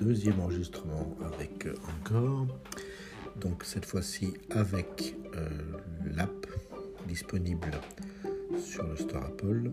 deuxième enregistrement avec euh, Encore. Donc cette fois-ci avec euh, l'app disponible sur le store Apple